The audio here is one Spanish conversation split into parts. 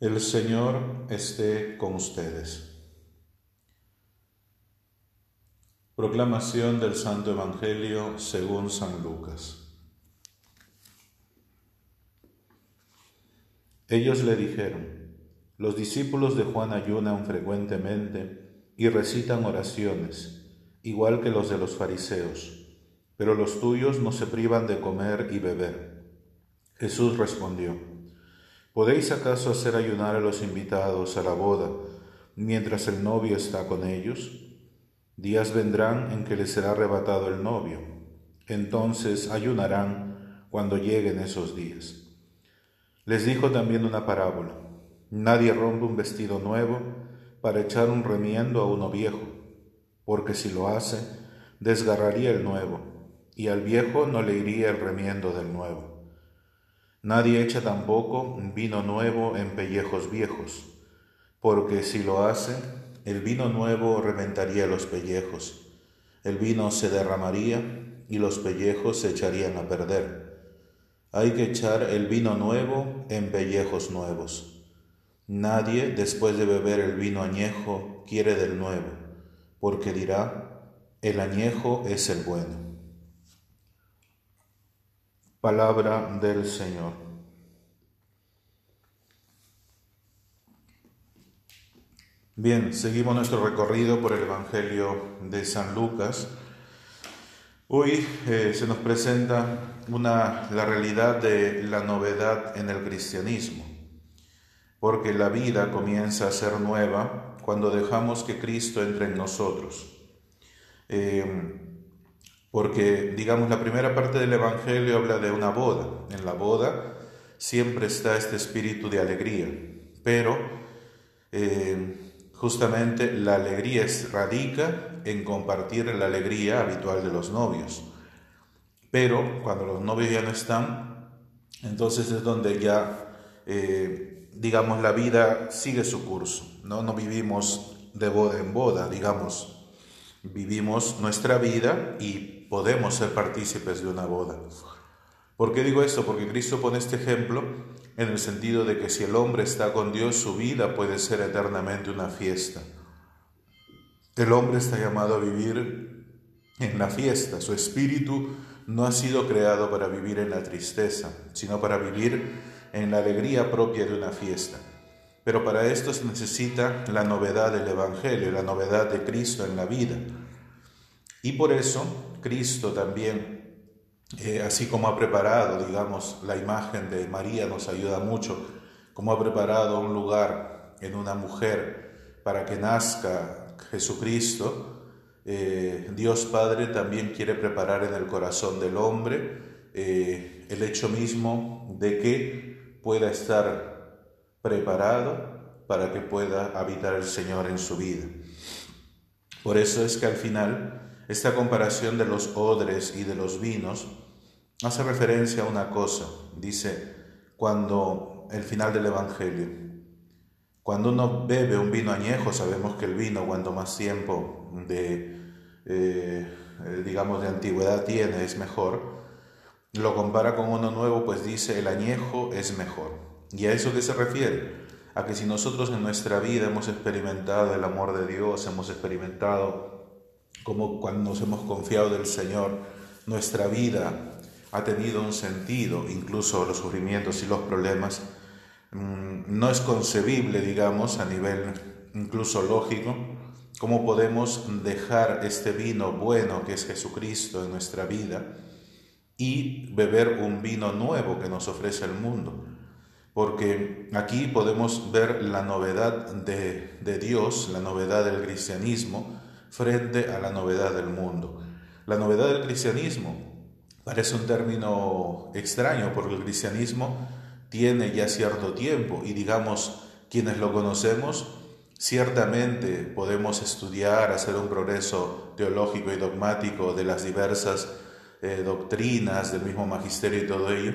El Señor esté con ustedes. Proclamación del Santo Evangelio según San Lucas. Ellos le dijeron, los discípulos de Juan ayunan frecuentemente y recitan oraciones, igual que los de los fariseos, pero los tuyos no se privan de comer y beber. Jesús respondió, ¿Podéis acaso hacer ayunar a los invitados a la boda mientras el novio está con ellos? Días vendrán en que les será arrebatado el novio. Entonces ayunarán cuando lleguen esos días. Les dijo también una parábola. Nadie rompe un vestido nuevo para echar un remiendo a uno viejo, porque si lo hace, desgarraría el nuevo, y al viejo no le iría el remiendo del nuevo. Nadie echa tampoco vino nuevo en pellejos viejos, porque si lo hace, el vino nuevo reventaría los pellejos, el vino se derramaría y los pellejos se echarían a perder. Hay que echar el vino nuevo en pellejos nuevos. Nadie, después de beber el vino añejo, quiere del nuevo, porque dirá, el añejo es el bueno. Palabra del Señor. Bien, seguimos nuestro recorrido por el Evangelio de San Lucas. Hoy eh, se nos presenta una, la realidad de la novedad en el cristianismo, porque la vida comienza a ser nueva cuando dejamos que Cristo entre en nosotros. Eh, porque, digamos, la primera parte del Evangelio habla de una boda. En la boda siempre está este espíritu de alegría, pero eh, justamente la alegría radica en compartir la alegría habitual de los novios. Pero cuando los novios ya no están, entonces es donde ya, eh, digamos, la vida sigue su curso, ¿no? No vivimos de boda en boda, digamos, vivimos nuestra vida y podemos ser partícipes de una boda. ¿Por qué digo esto? Porque Cristo pone este ejemplo en el sentido de que si el hombre está con Dios, su vida puede ser eternamente una fiesta. El hombre está llamado a vivir en la fiesta. Su espíritu no ha sido creado para vivir en la tristeza, sino para vivir en la alegría propia de una fiesta. Pero para esto se necesita la novedad del Evangelio, la novedad de Cristo en la vida. Y por eso Cristo también, eh, así como ha preparado, digamos, la imagen de María nos ayuda mucho, como ha preparado un lugar en una mujer para que nazca Jesucristo, eh, Dios Padre también quiere preparar en el corazón del hombre eh, el hecho mismo de que pueda estar preparado para que pueda habitar el Señor en su vida. Por eso es que al final esta comparación de los odres y de los vinos hace referencia a una cosa, dice, cuando el final del Evangelio, cuando uno bebe un vino añejo, sabemos que el vino, cuanto más tiempo de, eh, digamos, de antigüedad tiene, es mejor, lo compara con uno nuevo, pues dice, el añejo es mejor. ¿Y a eso qué se refiere? A que si nosotros en nuestra vida hemos experimentado el amor de Dios, hemos experimentado como cuando nos hemos confiado del Señor, nuestra vida ha tenido un sentido, incluso los sufrimientos y los problemas. Mm, no es concebible, digamos, a nivel incluso lógico, cómo podemos dejar este vino bueno que es Jesucristo en nuestra vida y beber un vino nuevo que nos ofrece el mundo. Porque aquí podemos ver la novedad de, de Dios, la novedad del cristianismo, frente a la novedad del mundo. La novedad del cristianismo parece un término extraño porque el cristianismo tiene ya cierto tiempo y digamos quienes lo conocemos ciertamente podemos estudiar, hacer un progreso teológico y dogmático de las diversas eh, doctrinas del mismo magisterio y todo ello,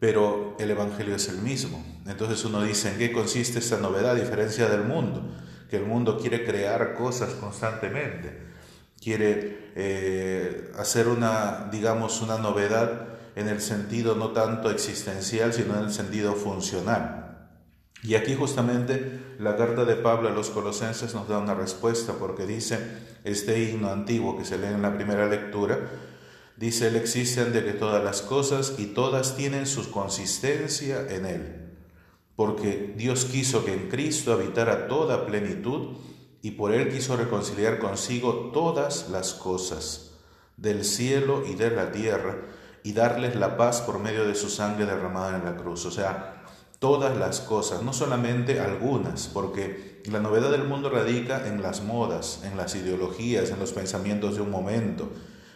pero el Evangelio es el mismo. Entonces uno dice, ¿en qué consiste esta novedad a diferencia del mundo? que el mundo quiere crear cosas constantemente, quiere eh, hacer una, digamos, una novedad en el sentido no tanto existencial, sino en el sentido funcional. Y aquí justamente la carta de Pablo a los colosenses nos da una respuesta porque dice, este himno antiguo que se lee en la primera lectura, dice, Él existe de que todas las cosas y todas tienen su consistencia en Él, porque Dios quiso que en Cristo habitara toda plenitud y por Él quiso reconciliar consigo todas las cosas del cielo y de la tierra y darles la paz por medio de su sangre derramada en la cruz. O sea, todas las cosas, no solamente algunas, porque la novedad del mundo radica en las modas, en las ideologías, en los pensamientos de un momento,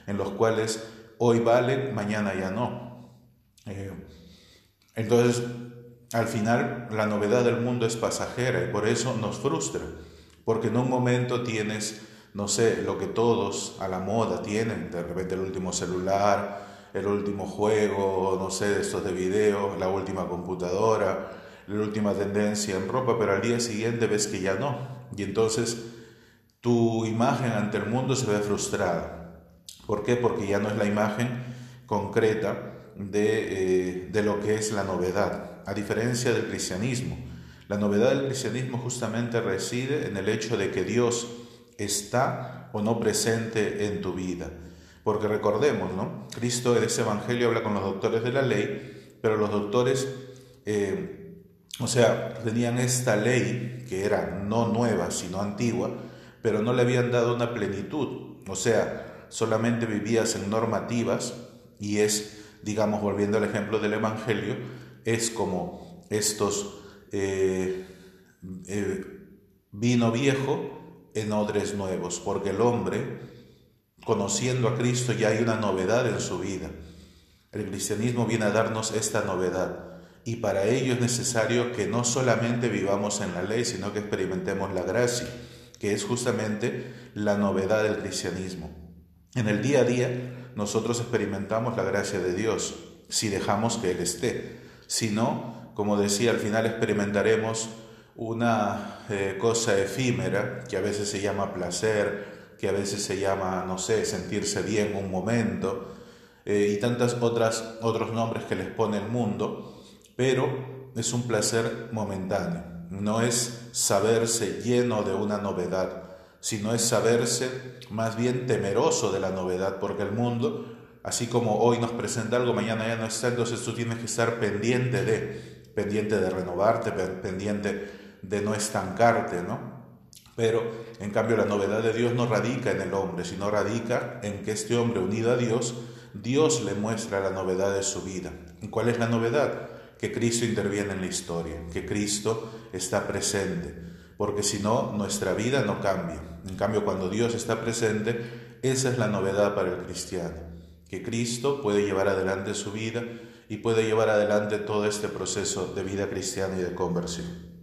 en los cuales hoy valen, mañana ya no. Eh, entonces, al final, la novedad del mundo es pasajera y por eso nos frustra, porque en un momento tienes, no sé, lo que todos a la moda tienen, de repente el último celular, el último juego, no sé, estos de video, la última computadora, la última tendencia en ropa, pero al día siguiente ves que ya no. Y entonces tu imagen ante el mundo se ve frustrada. ¿Por qué? Porque ya no es la imagen concreta de, eh, de lo que es la novedad, a diferencia del cristianismo. La novedad del cristianismo justamente reside en el hecho de que Dios está o no presente en tu vida. Porque recordemos, ¿no? Cristo en ese Evangelio habla con los doctores de la ley, pero los doctores, eh, o sea, tenían esta ley que era no nueva, sino antigua, pero no le habían dado una plenitud. O sea, solamente vivías en normativas y es, digamos, volviendo al ejemplo del Evangelio, es como estos eh, eh, vino viejo en odres nuevos, porque el hombre conociendo a Cristo ya hay una novedad en su vida. El cristianismo viene a darnos esta novedad y para ello es necesario que no solamente vivamos en la ley, sino que experimentemos la gracia, que es justamente la novedad del cristianismo. En el día a día nosotros experimentamos la gracia de Dios si dejamos que Él esté. Si no, como decía, al final experimentaremos una eh, cosa efímera que a veces se llama placer, que a veces se llama, no sé, sentirse bien un momento, eh, y tantas otras otros nombres que les pone el mundo, pero es un placer momentáneo, no es saberse lleno de una novedad, sino es saberse más bien temeroso de la novedad, porque el mundo, así como hoy nos presenta algo, mañana ya no está, entonces tú tienes que estar pendiente de, pendiente de renovarte, pendiente de no estancarte, ¿no? Pero en cambio la novedad de Dios no radica en el hombre, sino radica en que este hombre unido a Dios, Dios le muestra la novedad de su vida. ¿Y cuál es la novedad? Que Cristo interviene en la historia, que Cristo está presente, porque si no, nuestra vida no cambia. En cambio, cuando Dios está presente, esa es la novedad para el cristiano, que Cristo puede llevar adelante su vida y puede llevar adelante todo este proceso de vida cristiana y de conversión.